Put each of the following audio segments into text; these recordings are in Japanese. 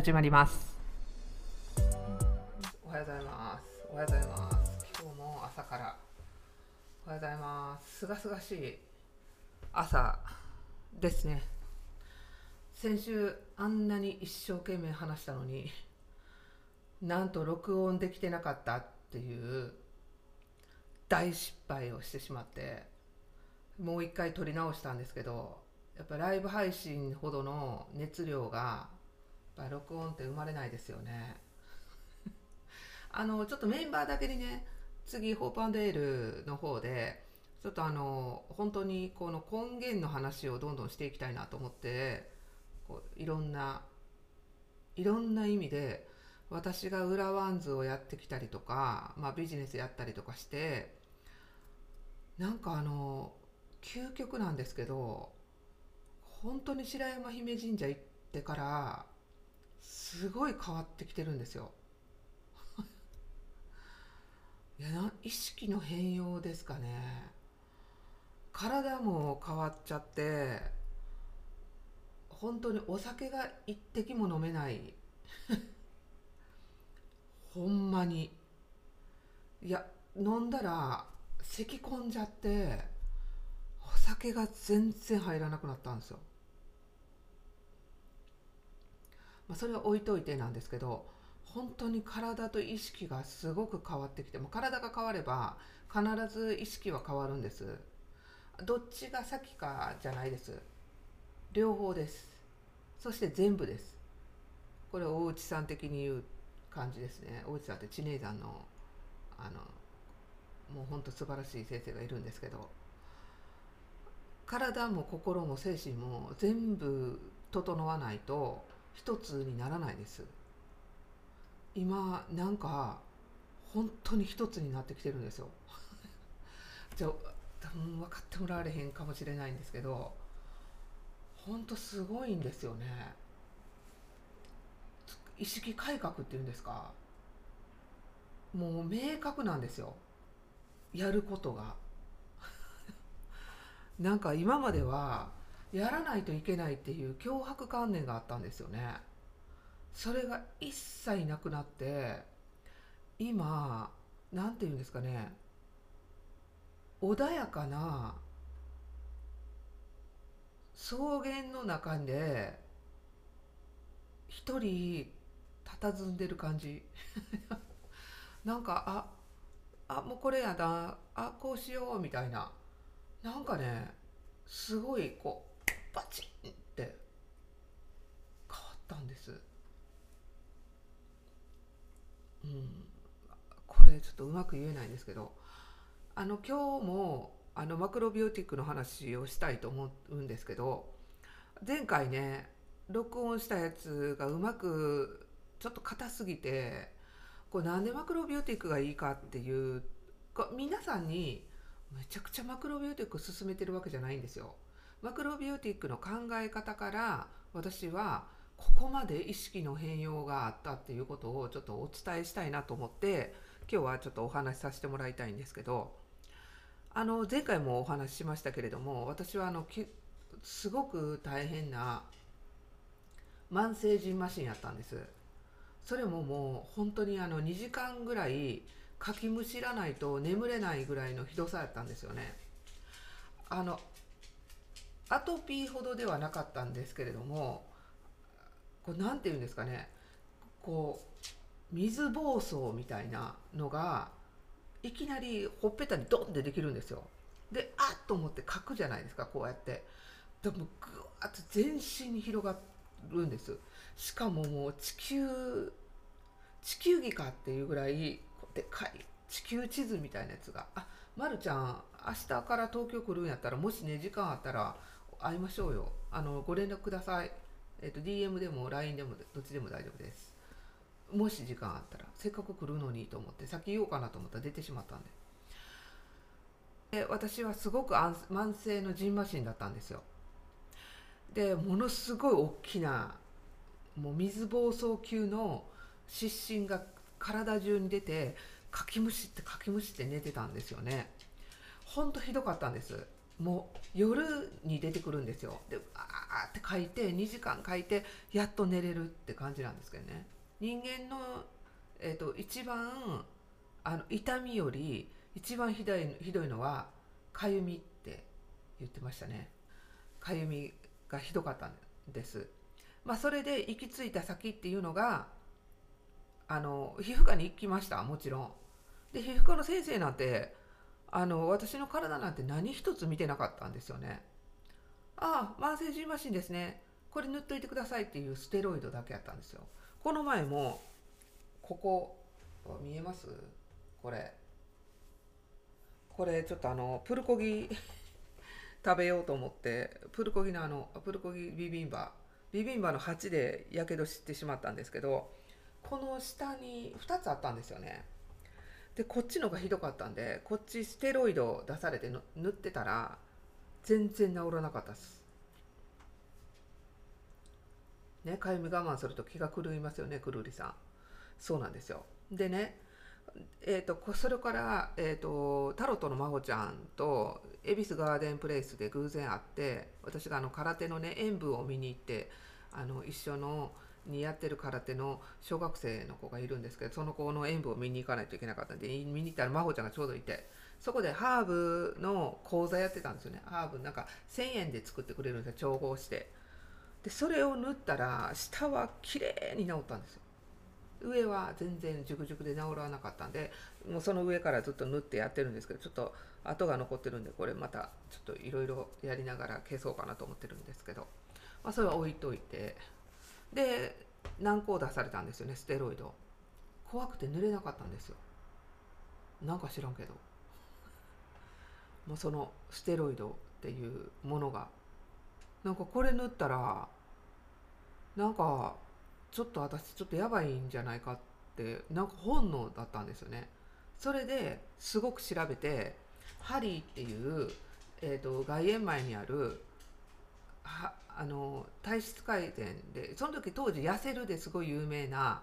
始まります。おはようございます。おはようございます。今日も朝から。おはようございます。すがすがしい朝ですね。先週あんなに一生懸命話したのになんと録音できてなかったっていう大失敗をしてしまってもう一回撮り直したんですけどやっぱライブ配信ほどの熱量がやっぱ録音って生まれないですよね。あのちょっとメンバーだけにね次ホープエールの方でちょっとあの本当にこの根源の話をどんどんしていきたいなと思ってこういろんないろんな意味で私が裏ワンズをやってきたりとか、まあ、ビジネスやったりとかしてなんかあの究極なんですけど本当に白山姫神社行ってからすごい変わってきてるんですよ。いやな意識の変容ですかね。体も変わっちゃって本当にお酒が一滴も飲めない ほんまにいや飲んだら咳き込んじゃってお酒が全然入らなくなったんですよまあ、それは置いといてなんですけど本当に体と意識がすごく変わってきても体が変われば必ず意識は変わるんです。どっちが先かじゃないです。両方です。そして全部です。これ大内さん的に言う感じですね。大内さんって知名山のあのもうほんと素晴らしい先生がいるんですけど体も心も精神も全部整わないと一つにならないです。今なんか本当に一つになってきてるんですよ。じゃあ多分分かってもらわれへんかもしれないんですけど本当すごいんですよね。意識改革っていうんですか。もう明確なんですよ。やることが。なんか今まではやらないといけないっていう脅迫観念があったんですよね。それが一切なくなって今何て言うんですかね穏やかな草原の中で一人佇んでる感じ。なんかああもうこれやだあこうしようみたいな。なんかねすごいこうパチンって変わったんですうんこれちょっとうまく言えないんですけどあの今日もあのマクロビオティックの話をしたいと思うんですけど前回ね録音したやつがうまくちょっと硬すぎてこれなんでマクロビオティックがいいかっていう皆さんにめちゃくちゃマクロビオティック進めてるわけじゃないんですよ。マクロビオティックの考え方から私はここまで意識の変容があったっていうことをちょっとお伝えしたいなと思って今日はちょっとお話しさせてもらいたいんですけどあの前回もお話ししましたけれども私はあのすごく大変な慢性腎マシンやったんです。それももう本当にあの2時間ぐらいかきむしらないと眠れないぐらいのひどさやったんですよね。あのアトピーほどではなかったんですけれどもこうなて言うんですかねこう水疱瘡みたいなのがいきなりほっぺたにドンってできるんですよ。であっと思って書くじゃないですかこうやって。でもぐわっと全身に広がるんです。しかももう地球地球儀かっていうぐらいでかい地球地図みたいなやつが「あまるちゃん明日から東京来るんやったらもしね時間あったら会いましょうよ。あの、ご連絡ください。えっ、ー、と、DM でも LINE でもどっちでも大丈夫です。もし時間あったら、せっかく来るのにと思って、先言おうかなと思ったら出てしまったんで。で私はすごく慢性のジンマシンだったんですよ。で、ものすごい大きな、もう水疱瘡級の湿疹が体中に出て、かきむしってかきむしって寝てたんですよね。ほんとひどかったんです。もう夜に出てくるんですよ。であって書いて2時間書いてやっと寝れるって感じなんですけどね。人間の、えーと、一番あの痛みより一番ひどいひどいのはかゆみって言ってましたね。かゆみがひどかったんです。まあそれで行き着いた先っていうのがあの皮膚科に行きましたもちろん。で皮膚科の先生なんてあの私の体なんて何一つ見てなかったんですよね。ああ慢性ジンマシンですね。これ塗っといてくださいっていうステロイドだけやったんですよ。この前もここ見えます？これ。これちょっとあのプルコギ 食べようと思ってプルコギのあのプルコギビビンバ。ビビンバの鉢でやけどしてしまったんですけどこの下に2つあったんですよね。でこっちのがひどかったんでこっちステロイド出されて塗ってたら全然治らなかったです。ねかゆみ我慢すると気が狂いますよねくるりさん。そうなんですよ。でねえーと、それから、えーと、タロットの孫ちゃんと恵比寿ガーデンプレイスで偶然会って私があの空手のね演舞を見に行ってあの一緒のにやってる空手の小学生の子がいるんですけどその子の演舞を見に行かないといけなかったんで見に行ったら真帆ちゃんがちょうどいてそこでハーブの講座やってたんですよね。ハーブなんか1000円で作ってくれるんですよ調合して。でそれを塗ったら下は綺麗に治ったんですよ。上は全然熟熟で治らなかったんでもうその上からずっと縫ってやってるんですけどちょっと跡が残ってるんでこれまたちょっといろいろやりながら消そうかなと思ってるんですけど、まあ、それは置いといてで何個出されたんですよねステロイド。怖くて塗れなかったんですよ。なんか知らんけど。もうそのステロイドっていうものが。なんかこれ塗ったらなんかちょっと私ちょっとやばいんじゃないかってなんか本能だったんですよね。それですごく調べてハリーっていう、えーと、外苑前にあるはあの体質改善でその時当時痩せるですごい有名な、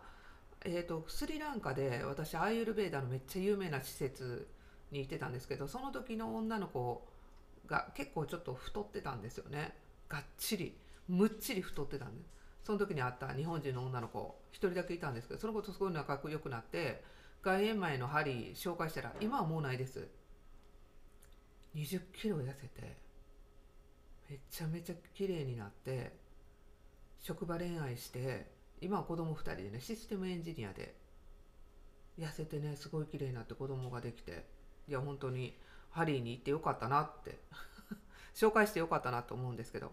えーと、スリランカで私アイユルベーダのめっちゃ有名な施設にいてたんですけどその時の女の子が結構ちょっと太ってたんですよね。がっちりむっちり太ってたんです。その時に会った日本人の女の子一人だけいたんですけどその子とすごい仲良くなって外苑前の針紹介したら今はもうないです。20キロ痩せてめちゃめちゃ綺麗になって職場恋愛して今は子供2人でねシステムエンジニアで痩せてねすごい綺麗になって子供ができていや本当にハリーに行ってよかったなって 紹介してよかったなと思うんですけど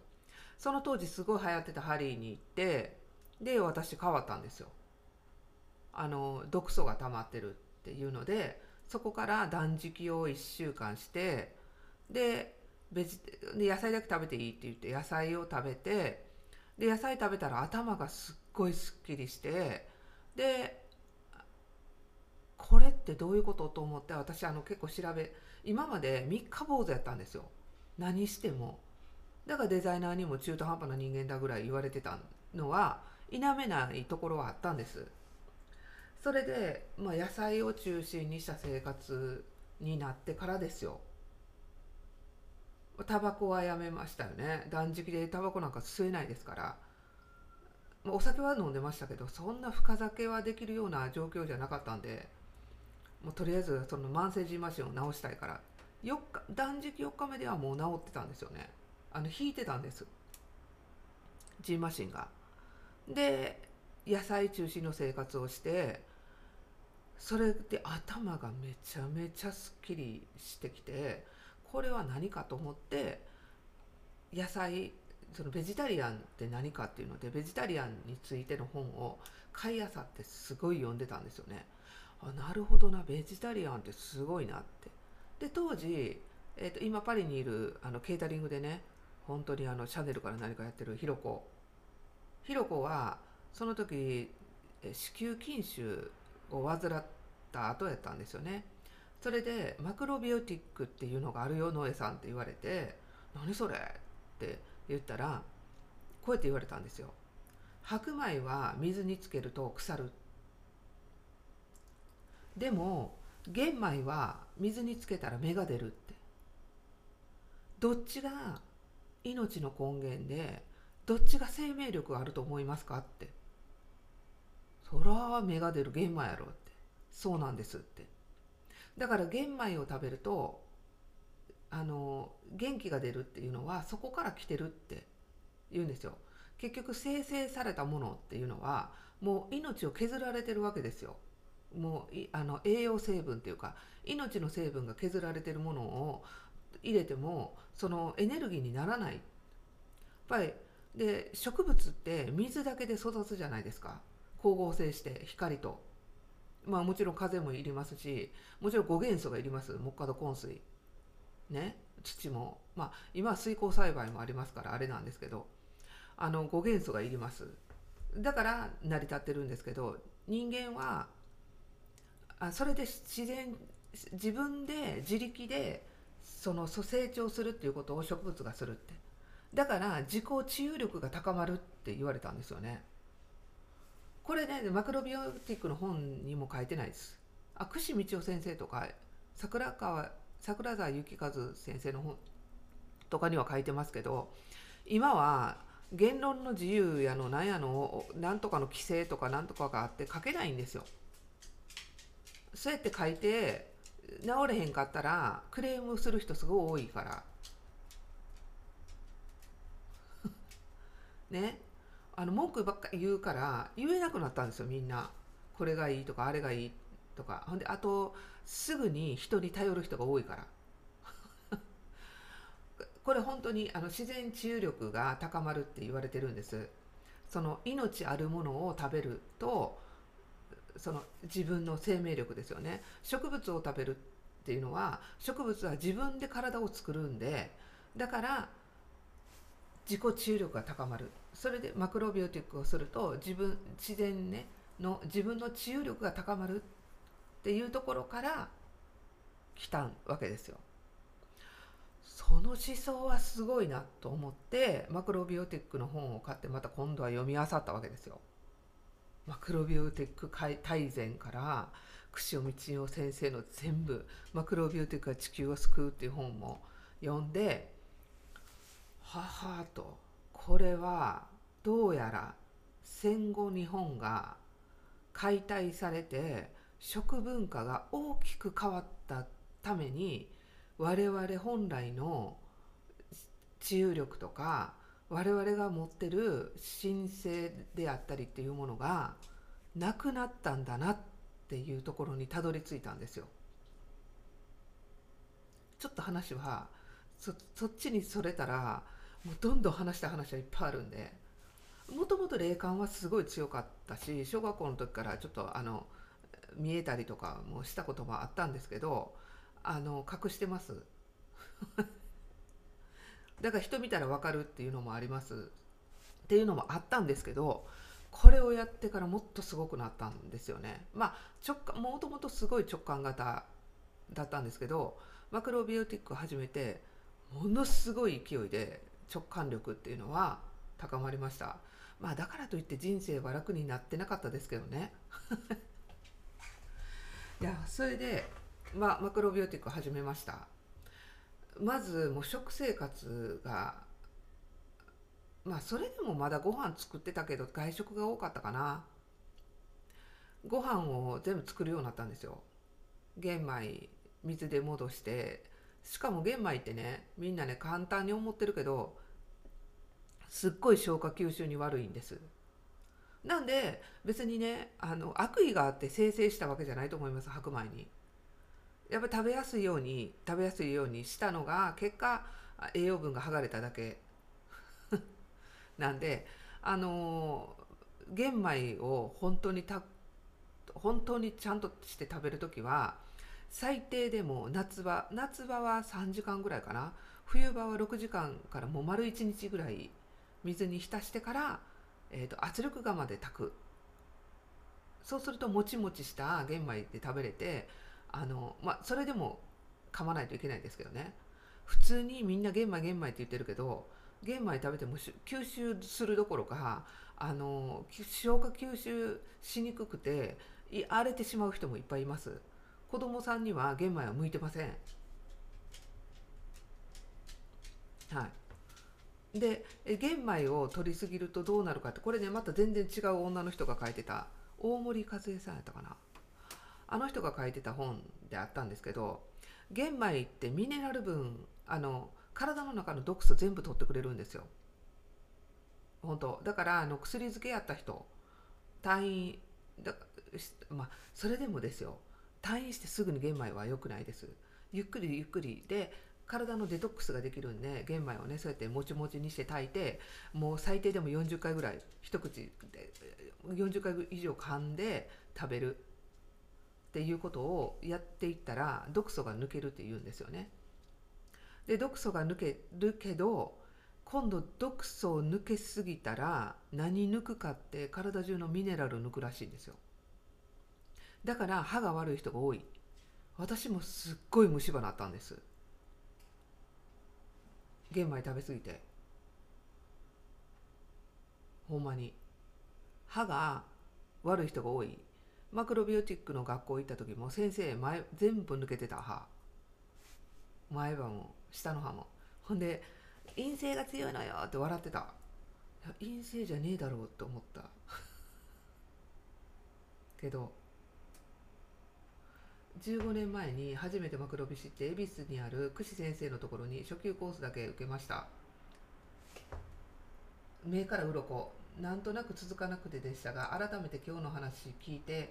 その当時すごい流行ってたハリーに行ってで私変わったんですよ。あの毒素が溜まってるっていうのでそこから断食を1週間してでベジで野菜だけ食べていいって言って野菜を食べてで野菜食べたら頭がすっごいすっきりしてでこれってどういうことと思って私あの結構調べ今まで三日坊主やったんですよ。何しても。だからデザイナーにも中途半端な人間だぐらい言われてたのは否めないところはあったんです。それで、まあ、野菜を中心にした生活になってからですよ。タバコはやめましたよね。断食でタバコなんか吸えないですから。お酒は飲んでましたけどそんな深酒はできるような状況じゃなかったんでもうとりあえずその慢性ジンマシンを治したいから。4日断食4日目ではもう治ってたんですよね。あの引いてたんです。ジンマシンが。で野菜中心の生活をしてそれで頭がめちゃめちゃすっきりしてきてこれは何かと思って野菜そのベジタリアンって何かっていうのでベジタリアンについての本を買いあさってすごい読んでたんですよね。あなるほどなベジタリアンってすごいなって。で当時、えーと今パリにいるあのケータリングでね本当にあのシャネルから何かやってるひろこひろこはその時子宮筋腫を患った後やったんですよねそれでマクロビオティックっていうのがあるよノエさんって言われて何それ？って言ったらこうやって言われたんですよ。白米は水につけると腐る。でも玄米は水につけたら芽が出るって。どっちが命の根源でどっちが生命力があると思いますかってそら芽が出る玄米やろってそうなんですって。だから玄米を食べるとあの元気が出るっていうのはそこから来てるって言うんですよ。結局生成されたものっていうのはもう命を削られてるわけですよ。もうあの栄養成分っていうか命の成分が削られてるものを入れてもそのエネルギーにならない。やっぱりで植物って水だけで育つじゃないですか。光合成して光と。まあもちろん風もいりますしもちろん5元素がいります。木下土根水。ね。土も。まあ今は水耕栽培もありますからあれなんですけど。あの5元素がいります。だから成り立ってるんですけど人間はあそれで自然自分で自力でその成長するっていうことを植物がするって。だから自己治癒力が高まるって言われたんですよね。これねマクロビオティックの本にも書いてないです。あ串道夫先生とか桜川桜沢幸和先生の本とかには書いてますけど今は言論の自由やのなんやのなんとかの規制とかなんとかがあって書けないんですよ。そうやって書いて治れへんかったらクレームする人すごい多いから。ね。あの文句ばっかり言うから言えなくなったんですよみんな。これがいいとかあれがいいとか。ほんであとすぐに人に頼る人が多いから。これ本当にあの自然治癒力が高まるって言われてるんです。その命あるものを食べるとその自分の生命力ですよね。植物を食べるっていうのは植物は自分で体を作るんでだから自己治癒力が高まる。それでマクロビオティックをすると自分自然ねの自分の治癒力が高まるっていうところから来たわけですよ。その思想はすごいなと思ってマクロビオティックの本を買ってまた今度は読み漁ったわけですよ。マクロビオティック大全から串尾道夫先生の全部マクロビオティックが地球を救うっていう本も読んでははとこれはどうやら戦後日本が解体されて食文化が大きく変わったために我々本来の治癒力とか我々が持ってる神聖であったりっていうものがなくなったんだなっていうところにたどり着いたんですよ。ちょっと話はそっちにそれたらもうどんどん話した話はいっぱいあるんでもともと霊感はすごい強かったし小学校の時からちょっとあの見えたりとかもしたこともあったんですけどあの隠してます。だから人見たら分かるっていうのもあります。っていうのもあったんですけどこれをやってからもっとすごくなったんですよね。まあ直感もともとすごい直感型だったんですけどマクロビオティックを始めてものすごい勢いで直感力っていうのは高まりました。まあだからといって人生は楽になってなかったですけどね。いやそれで、まあ、マクロビオティックを始めました。まずもう食生活がまあそれでもまだご飯作ってたけど外食が多かったかな。ご飯を全部作るようになったんですよ。玄米水で戻してしかも玄米ってねみんなね簡単に思ってるけどすっごい消化吸収に悪いんです。なんで別にねあの悪意があって生成したわけじゃないと思います白米に。やっぱり食べやすいように食べやすいようにしたのが結果栄養分が剥がれただけ。なんであの玄米を本当にた本当にちゃんとして食べる時は最低でも夏場夏場は3時間ぐらいかな。冬場は6時間からもう丸1日ぐらい水に浸してから、えーと、圧力釜で炊く。そうするともちもちした玄米で食べれてあの、まあ、それでも噛まないといけないんですけどね。普通にみんな玄米玄米って言ってるけど玄米食べても吸収するどころかあの消化吸収しにくくて荒れてしまう人もいっぱいいます。子供さんには玄米は向いてません。はい。で玄米を取りすぎるとどうなるかってこれねまた全然違う女の人が書いてた大森和恵さんやったかなあの人が書いてた本であったんですけど玄米ってミネラル分あの体の中の毒素全部取ってくれるんですよ本当だからあの薬漬けやった人退院だまあそれでもですよ退院してすぐに玄米は良くないです。ゆっくりゆっくりで体のデトックスができるんで玄米をねそうやってもちもちにして炊いてもう最低でも40回ぐらい一口で40回以上噛んで食べる。っていうことをやっていったら毒素が抜けるって言うんですよね。で毒素が抜けるけど今度毒素を抜けすぎたら何抜くかって体中のミネラル抜くらしいんですよ。だから歯が悪い人が多い。私もすっごい虫歯なったんです。玄米食べ過ぎて。ほんまに。歯が悪い人が多い。マクロビオティックの学校行った時も先生前全部抜けてた歯。前歯も下の歯も。ほんで陰性が強いのよって笑ってた。陰性じゃねえだろうって思った。けど15年前に初めてマクロビシって恵比寿にある久志先生のところに初級コースだけ受けました。目から鱗。なんとなく続かなくてでしたが改めて今日の話聞いて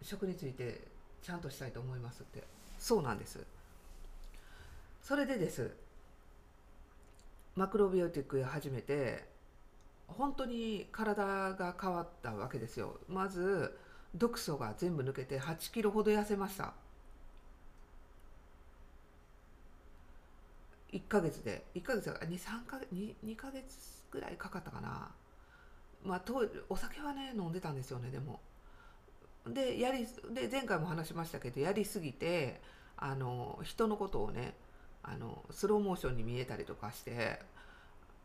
食についてちゃんとしたいと思いますって。そうなんです。それでです。マクロビオティックを始めて本当に体が変わったわけですよ。まず毒素が全部抜けて8キロほど痩せました。1ヶ月で。1ヶ月が23ヶ月 2, 2ヶ月ぐらいかかったかな。まあ当お酒はね飲んでたんですよねでも。でやりで前回も話しましたけどやりすぎてあの人のことをねあのスローモーションに見えたりとかして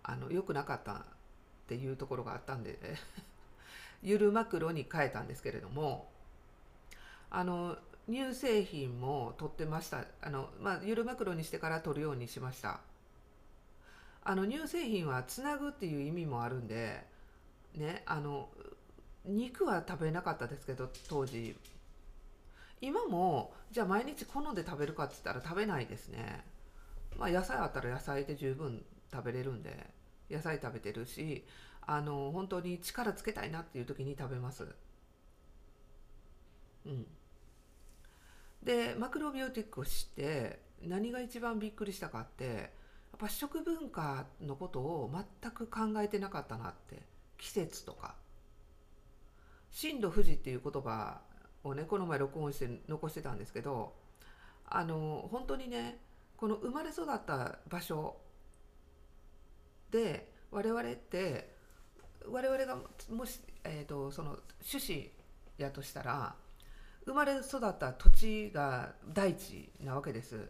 あの良くなかったっていうところがあったんで、ね、ゆるマクロに変えたんですけれどもあの乳製品も取ってました。あの、まあ、ゆるマクロにしてから取るようにしました。あの乳製品はつなぐっていう意味もあるんでねあの肉は食べなかったですけど当時。今もじゃあ毎日好んで食べるかって言ったら食べないですね。まあ野菜あったら野菜で十分食べれるんで野菜食べてるしあの本当に力つけたいなっていう時に食べます。うん。でマクロビオティックを知って何が一番びっくりしたかってやっぱ食文化のことを全く考えてなかったなって。季節とか。震度富士っていう言葉をねこの前録音して残してたんですけどあの本当にねこの生まれ育った場所で我々って我々がもし、えーと、その種子やとしたら生まれ育った土地が大地なわけです。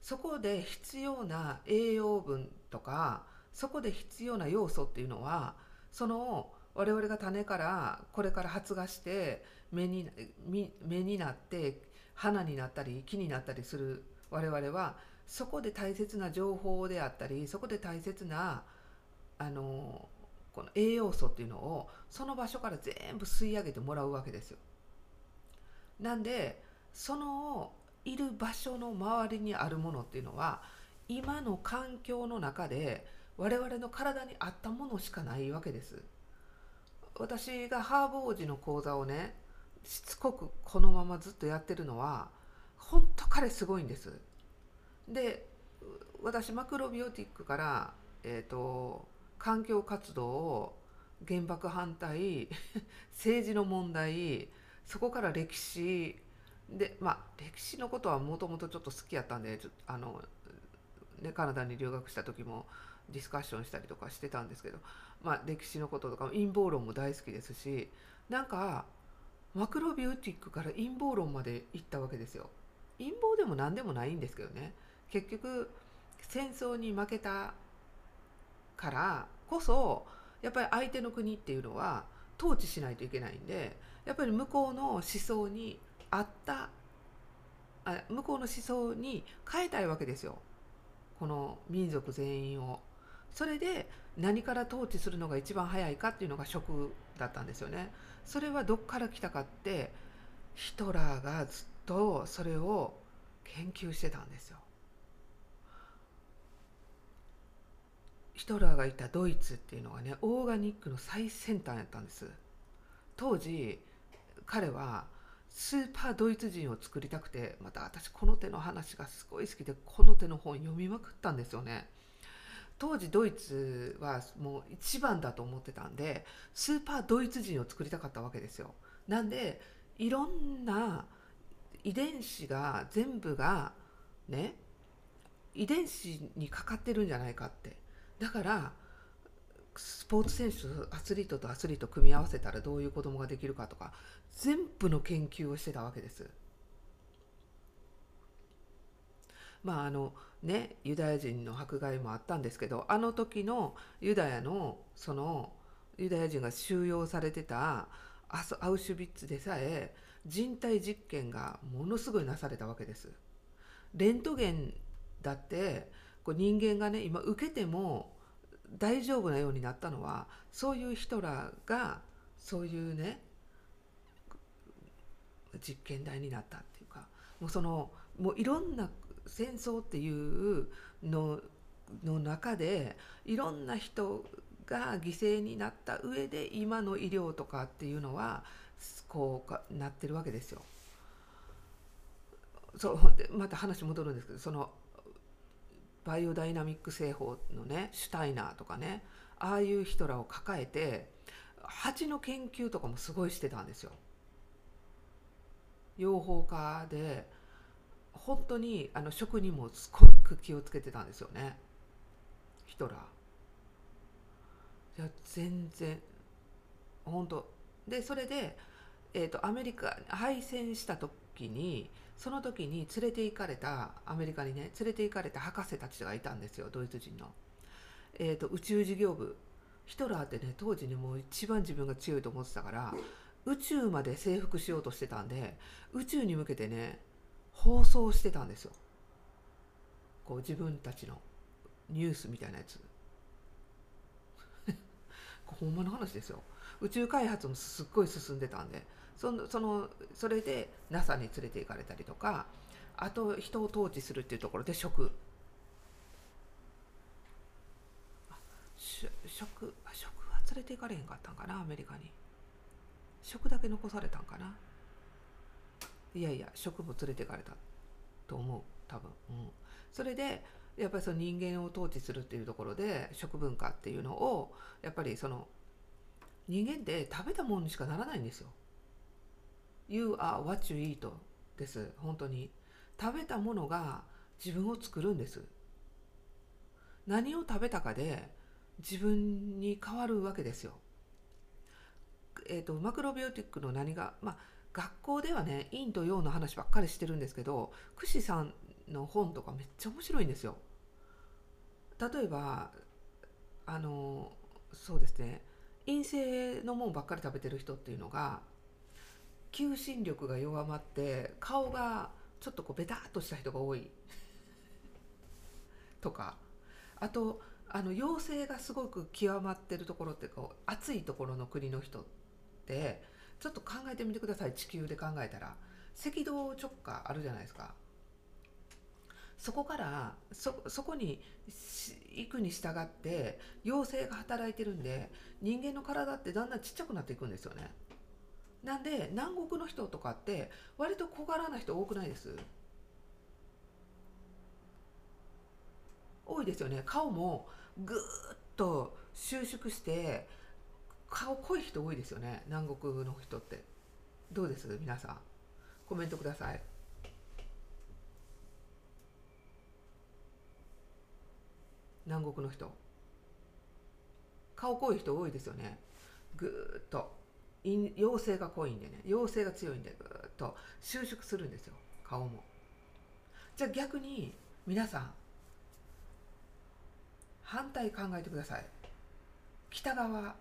そこで必要な栄養分とかそこで必要な要素っていうのはその我々が種からこれから発芽して芽に芽になって花になったり木になったりする我々はそこで大切な情報であったりそこで大切なあのこの栄養素っていうのをその場所から全部吸い上げてもらうわけですよ。なんでそのいる場所の周りにあるものっていうのは今の環境の中で我々の体に合ったものしかないわけです。私がハーブ王子の講座をねしつこくこのままずっとやってるのは本当彼すごいんです。で私マクロビオティックから、えーと、環境活動原爆反対 政治の問題そこから歴史でまあ歴史のことはもともとちょっと好きやったんであの、ね、カナダに留学した時もディスカッションしたりとかしてたんですけど、まあ、歴史のこととか陰謀論も大好きですしなんかマクロビューティックから陰謀論まで行ったわけですよ。陰謀でも何でもないんですけどね結局戦争に負けたからこそやっぱり相手の国っていうのは統治しないといけないんでやっぱり向こうの思想に合ったあ向こうの思想に変えたいわけですよ。この民族全員を。それで何から統治するのが一番早いかっていうのが職だったんですよね。それはどっから来たかってヒトラーがずっとそれを研究してたんですよ。ヒトラーがいたドイツっていうのはねオーガニックの最先端やったんです。当時彼はスーパードイツ人を作りたくてまた私この手の話がすごい好きでこの手の本読みまくったんですよね。当時ドイツはもう一番だと思ってたんでスーパードイツ人を作りたかったわけですよ。なんでいろんな遺伝子が全部がね遺伝子にかかってるんじゃないかって。だからスポーツ選手アスリートとアスリート組み合わせたらどういう子供ができるかとか全部の研究をしてたわけです。まああのねユダヤ人の迫害もあったんですけどあの時のユダヤのそのユダヤ人が収容されてたアウシュビッツでさえ人体実験がものすごいなされたわけです。レントゲンだってこう人間がね今受けても大丈夫なようになったのはそういう人らがそういうね実験台になったっていうかもうそのもういろんな戦争っていうのの中でいろんな人が犠牲になった上で今の医療とかっていうのはこうなってるわけですよ。そうまた話戻るんですけどそのバイオダイナミック製法のねシュタイナーとかねああいう人らを抱えて蜂の研究とかもすごいしてたんですよ。養蜂家で本当にあの食にもすごく気をつけてたんですよねヒトラー。いや全然本当でそれで、えーとアメリカ敗戦した時にその時に連れて行かれたアメリカにね連れて行かれた博士たちがいたんですよドイツ人の。えーと、宇宙事業部。ヒトラーってね当時にもう一番自分が強いと思ってたから宇宙まで征服しようとしてたんで宇宙に向けてね放送してたんですよ。こう自分たちのニュースみたいなやつ。ほんまの話ですよ。宇宙開発もすっごい進んでたんで。そのそのそれで NASA に連れて行かれたりとかあと人を統治するっていうところで食。食食は連れて行かれへんかったんかなアメリカに。食だけ残されたんかな。いやいや食も連れて行かれたと思う多分、うん、それでやっぱりその人間を統治するっていうところで食文化っていうのをやっぱりその人間って食べたものにしかならないんですよ。You are what you eat です。本当に。食べたものが自分を作るんです。何を食べたかで自分に変わるわけですよ。えーと、マクロビオティックの何がまあ学校ではね陰と陽の話ばっかりしてるんですけど串さんの本とかめっちゃ面白いんですよ。例えばあのそうですね。陰性のもんばっかり食べてる人っていうのが求心力が弱まって顔がちょっとこうベタっとした人が多い。とか。あとあの陽性がすごく極まってるところってこう暑いところの国の人ってちょっと考えてみてください。地球で考えたら。赤道直下あるじゃないですか。そこからそそこに行くに従って陽性が働いてるんで人間の体ってだんだんちっちゃくなっていくんですよね。なんで南国の人とかって割と小柄な人多くないです？多いですよね。顔もぐーっと収縮して顔濃い人多いですよね。南国の人って。どうです？皆さん。コメントください。南国の人。顔濃い人多いですよね。ぐーっと。陽性が濃いんでね。陽性が強いんでぐっと収縮するんですよ。顔も。じゃあ逆に皆さん反対考えてください。北側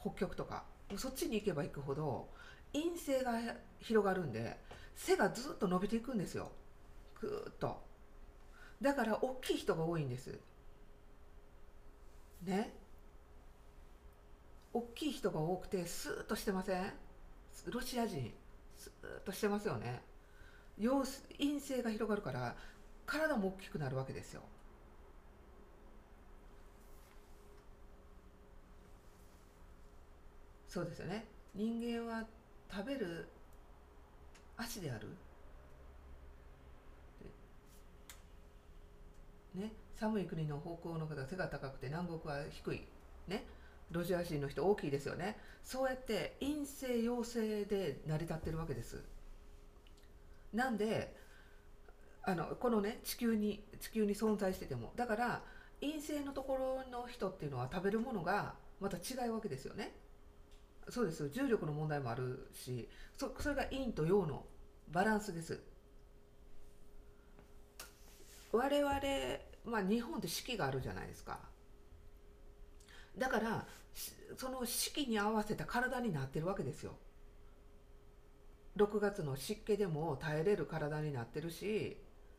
北極とかそっちに行けば行くほど陰性が広がるんで背がずっと伸びていくんですよ。ぐっと。だから大きい人が多いんです。ね。大きい人が多くてスーッとしてません？ロシア人スーッとしてますよね。陽陰性が広がるから体も大きくなるわけですよ。そうですよね。人間は食べる足である。ね寒い国の方向の方が背が高くて南国は低い。ね。ロシア人の人大きいですよね。そうやって陰性陽性で成り立ってるわけです。なんであのこのね地球に地球に存在してても。だから陰性のところの人っていうのは食べるものがまた違うわけですよね。そうです。重力の問題もあるしそそれが陰と陽のバランスです。我々、まあ、日本って四季があるじゃないですか。だからその四季に合わせた体になってるわけですよ。6月の湿気でも耐えれる体になってるし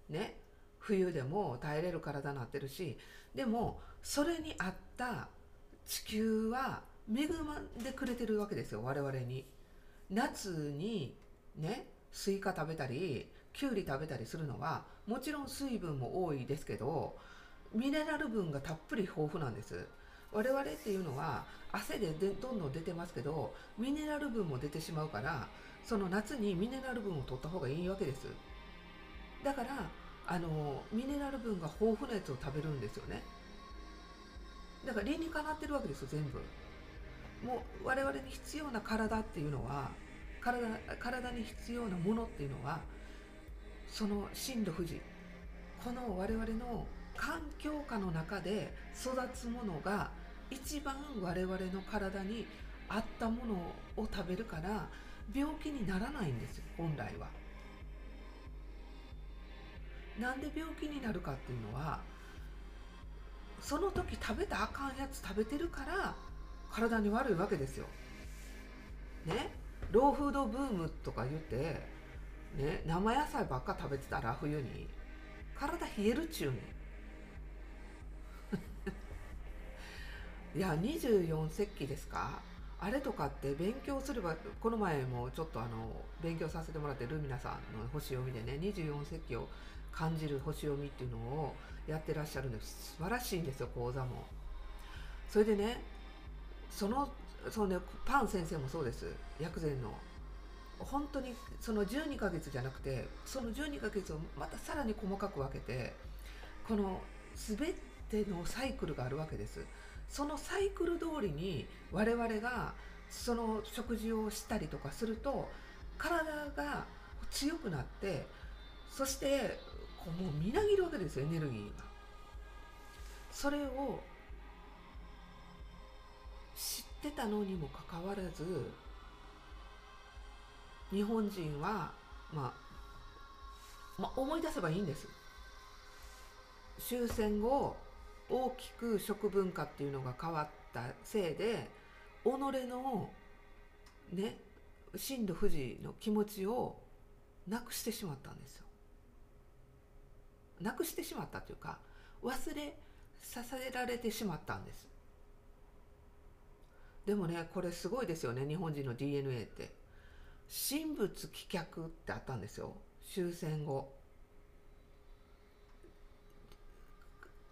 ね冬でも耐えれる体になってるしでもそれに合った地球は恵まんでくれてるわけですよ我々に。夏にねスイカ食べたりきゅうり食べたりするのはもちろん水分も多いですけどミネラル分がたっぷり豊富なんです。我々っていうのは汗ででどんどん出てますけどミネラル分も出てしまうからその夏にミネラル分を取った方がいいわけです。だからあのミネラル分が豊富なやつを食べるんですよね。だから理にかなってるわけですよ全部。もう我々に必要な体っていうのは体体に必要なものっていうのはその震度富士。この我々の環境下の中で育つものが一番我々の体に合ったものを食べるから病気にならないんですよ本来は。なんで病気になるかっていうのはその時食べたあかんやつ食べてるから体に悪いわけですよ。ね？ローフードブームとか言って、ね、生野菜ばっか食べてたら冬に体冷えるっちゅうねん。いや24節気ですか？あれとかって勉強すればこの前もちょっとあの勉強させてもらってルミナさんの星読みでね24節気を感じる星読みっていうのをやってらっしゃるんです。素晴らしいんですよ講座も。それでねそのそうねパン先生もそうです。薬膳の。本当にその12ヶ月じゃなくてその12ヶ月をまたさらに細かく分けてこの全てのサイクルがあるわけです。そのサイクル通りに我々がその食事をしたりとかすると体が強くなってそしてこうもうみなぎるわけですよエネルギーが。それを知ってたのにもかかわらず日本人は、まあ、まあ思い出せばいいんです。終戦後大きく食文化っていうのが変わったせいで己のね真の富士の気持ちをなくしてしまったんですよ。なくしてしまったというか忘れさせられてしまったんです。でもねこれすごいですよね日本人の DNA って。神仏棄却ってあったんですよ。終戦後。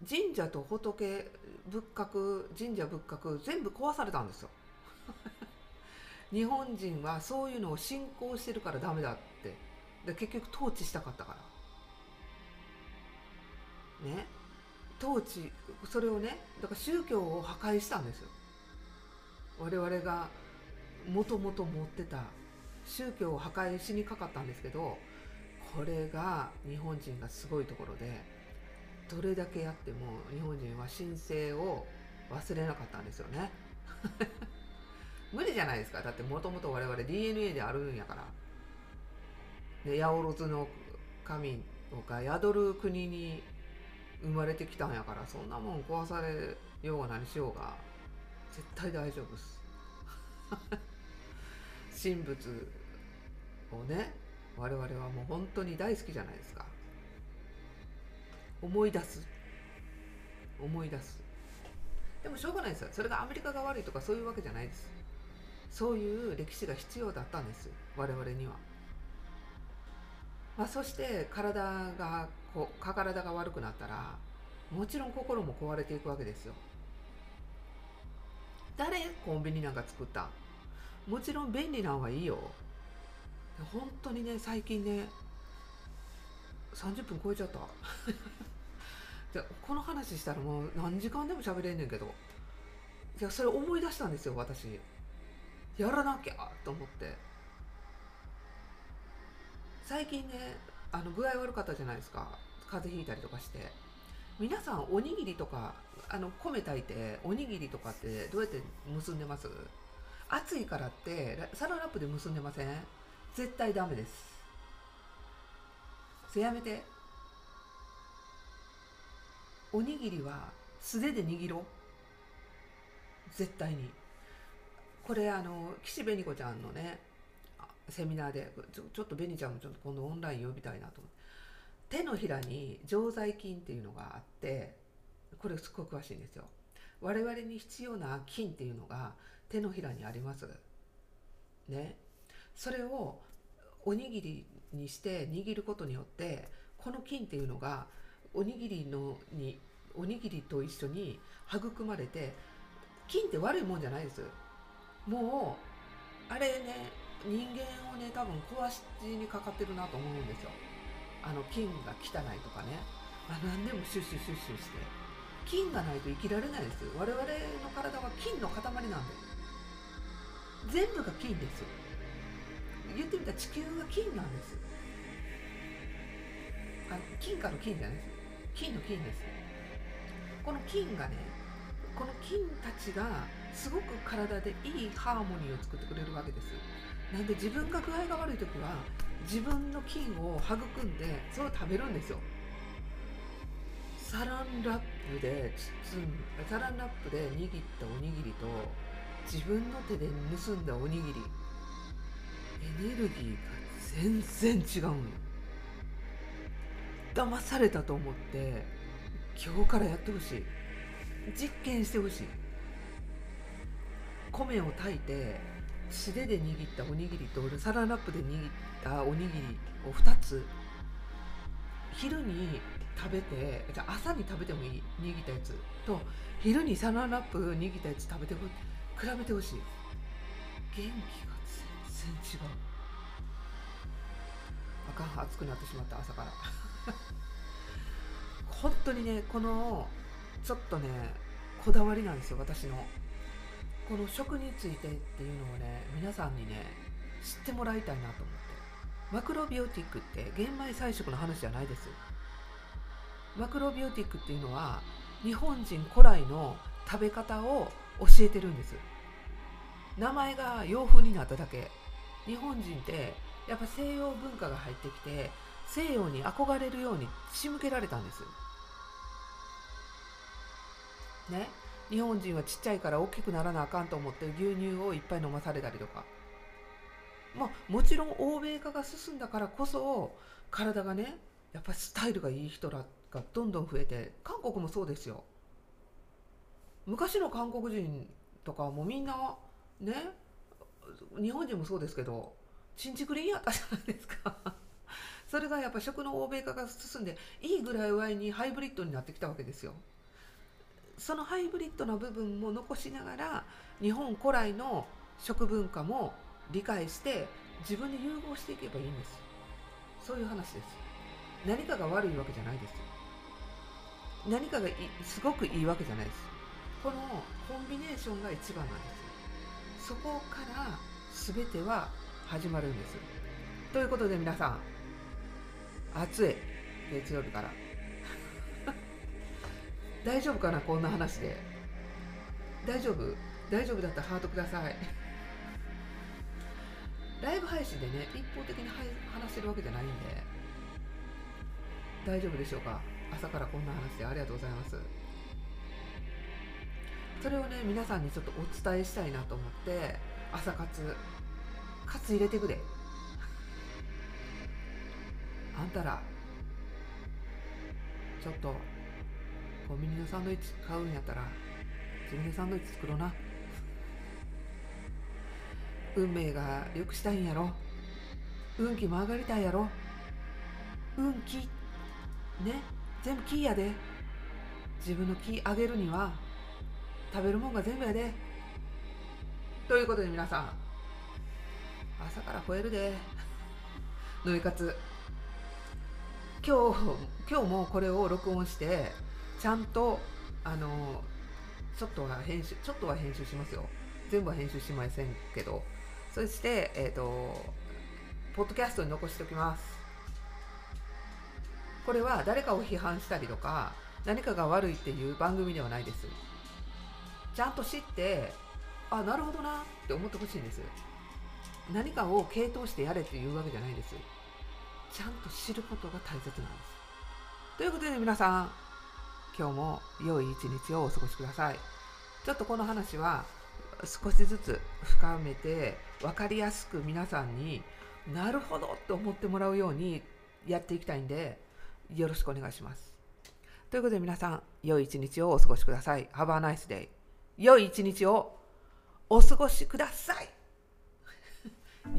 神社と仏仏閣神社仏閣全部壊されたんですよ。日本人はそういうのを信仰してるからダメだって。で結局統治したかったから。ね。統治それをねだから宗教を破壊したんですよ。我々がもともと持ってた宗教を破壊しにかかったんですけどこれが日本人がすごいところでどれだけやっても日本人は神聖を忘れなかったんですよね。無理じゃないですか。だってもともと我々 DNA であるんやから。で八百万の神とか宿る国に生まれてきたんやからそんなもん壊されようが何しようが絶対大丈夫っす。神仏をね我々はもう本当に大好きじゃないですか。思い出す。思い出す。でもしょうがないですよ。それがアメリカが悪いとかそういうわけじゃないです。そういう歴史が必要だったんです我々には、まあ、そして体がこう体が悪くなったらもちろん心も壊れていくわけですよ。誰コンビニなんか作った？もちろん便利なんはいいよ。本当にね最近ね30分超えちゃった。でこの話したらもう何時間でも喋れんねんけど。いやそれ思い出したんですよ私。やらなきゃと思って。最近ねあの具合悪かったじゃないですか。風邪ひいたりとかして。皆さんおにぎりとかあの米炊いておにぎりとかってどうやって結んでます？暑いからってサランラップで結んでません？絶対ダメです。せやめて。おにぎりは素手で握ろう。絶対に。これあの岸紅子ちゃんのねセミナーでちょちょっと紅ちゃんもちょっと今度オンライン呼びたいなと思って。手のひらに常在菌っていうのがあってこれすっごく詳しいんですよ。我々に必要な菌っていうのが手のひらにあります。ね。それをおにぎりにして握ることによってこの菌っていうのがおにぎりのにおにぎりと一緒に育まれて菌って悪いもんじゃないですもうあれね人間をね多分壊しにかかってるなと思うんですよ。あの菌が汚いとかね。あ何でもシュッシュシュッシュして。菌がないと生きられないです我々の体は菌の塊なんで。全部が菌です言ってみたら地球が菌なんですあの金貨の金じゃないです。金の金ですこの菌がねこの菌たちがすごく体でいいハーモニーを作ってくれるわけです。なんで自分が具合が悪い時は自分の菌を育んでそれを食べるんですよ。サランラップで包むサランラップで握ったおにぎりと自分の手で盗んだおにぎり。エネルギーが全然違うの騙されたと思って今日からやってほしい。実験してほしい。米を炊いて素手で握ったおにぎりとサランラップで握ったおにぎりを2つ昼に食べてじゃ朝に食べてもいい握ったやつと昼にサランラップ握ったやつ食べて比べてほしい。元気が全然違う。あかん熱くなってしまった朝から。本当にねこのちょっとねこだわりなんですよ私の。この食についてっていうのをね皆さんにね知ってもらいたいなと思って。マクロビオティックって玄米菜食の話じゃないです。マクロビオティックっていうのは日本人古来の食べ方を教えてるんです。名前が洋風になっただけ。日本人ってやっぱ西洋文化が入ってきて西洋に憧れるように仕向けられたんですね。日本人はちっちゃいから大きくならなあかんと思って牛乳をいっぱい飲まされたりとか。まあもちろん欧米化が進んだからこそ体がねやっぱりスタイルがいい人らがどんどん増えて韓国もそうですよ。昔の韓国人とかもみんなね日本人もそうですけどちんちくりんやったじゃないですか。それがやっぱ食の欧米化が進んでいいぐらいにハイブリッドになってきたわけですよ。そのハイブリッドな部分も残しながら日本古来の食文化も理解して自分で融合していけばいいんです。そういう話です。何かが悪いわけじゃないです何かがすごくいいわけじゃないです。このコンビネーションが一番なんですそこから全ては始まるんですということで皆さん暑い。月曜日から。大丈夫かなこんな話で。大丈夫？大丈夫だったらハートください。ライブ配信でね一方的に話してるわけじゃないんで。大丈夫でしょうか？朝からこんな話で。ありがとうございます。それをね皆さんにちょっとお伝えしたいなと思って朝活。活入れてくれあんたらちょっとコンビニのサンドイッチ買うんやったら自分でサンドイッチ作ろうな。運命が良くしたいんやろ。運気も上がりたいやろ。運気ね。全部気やで。自分の気上げるには。食べるもんが全部やで。ということで皆さん朝から吠えるで。ぬい活。今日 今日もこれを録音してちゃんとあのちょっとは編集ちょっとは編集しますよ。全部は編集しませんけど。そしてえっ、ー、とポッドキャストに残しておきます。これは誰かを批判したりとか何かが悪いっていう番組ではないです。ちゃんと知ってあなるほどなって思ってほしいんです。何かを傾倒してやれっていうわけじゃないです。ちゃんと知ることが大切なんです。ということで皆さん今日も良い一日をお過ごしください。ちょっとこの話は少しずつ深めて分かりやすく皆さんになるほどと思ってもらうようにやっていきたいんでよろしくお願いします。ということで皆さん良い一日をお過ごしください。Have a nice day. 良い一日をお過ごしください。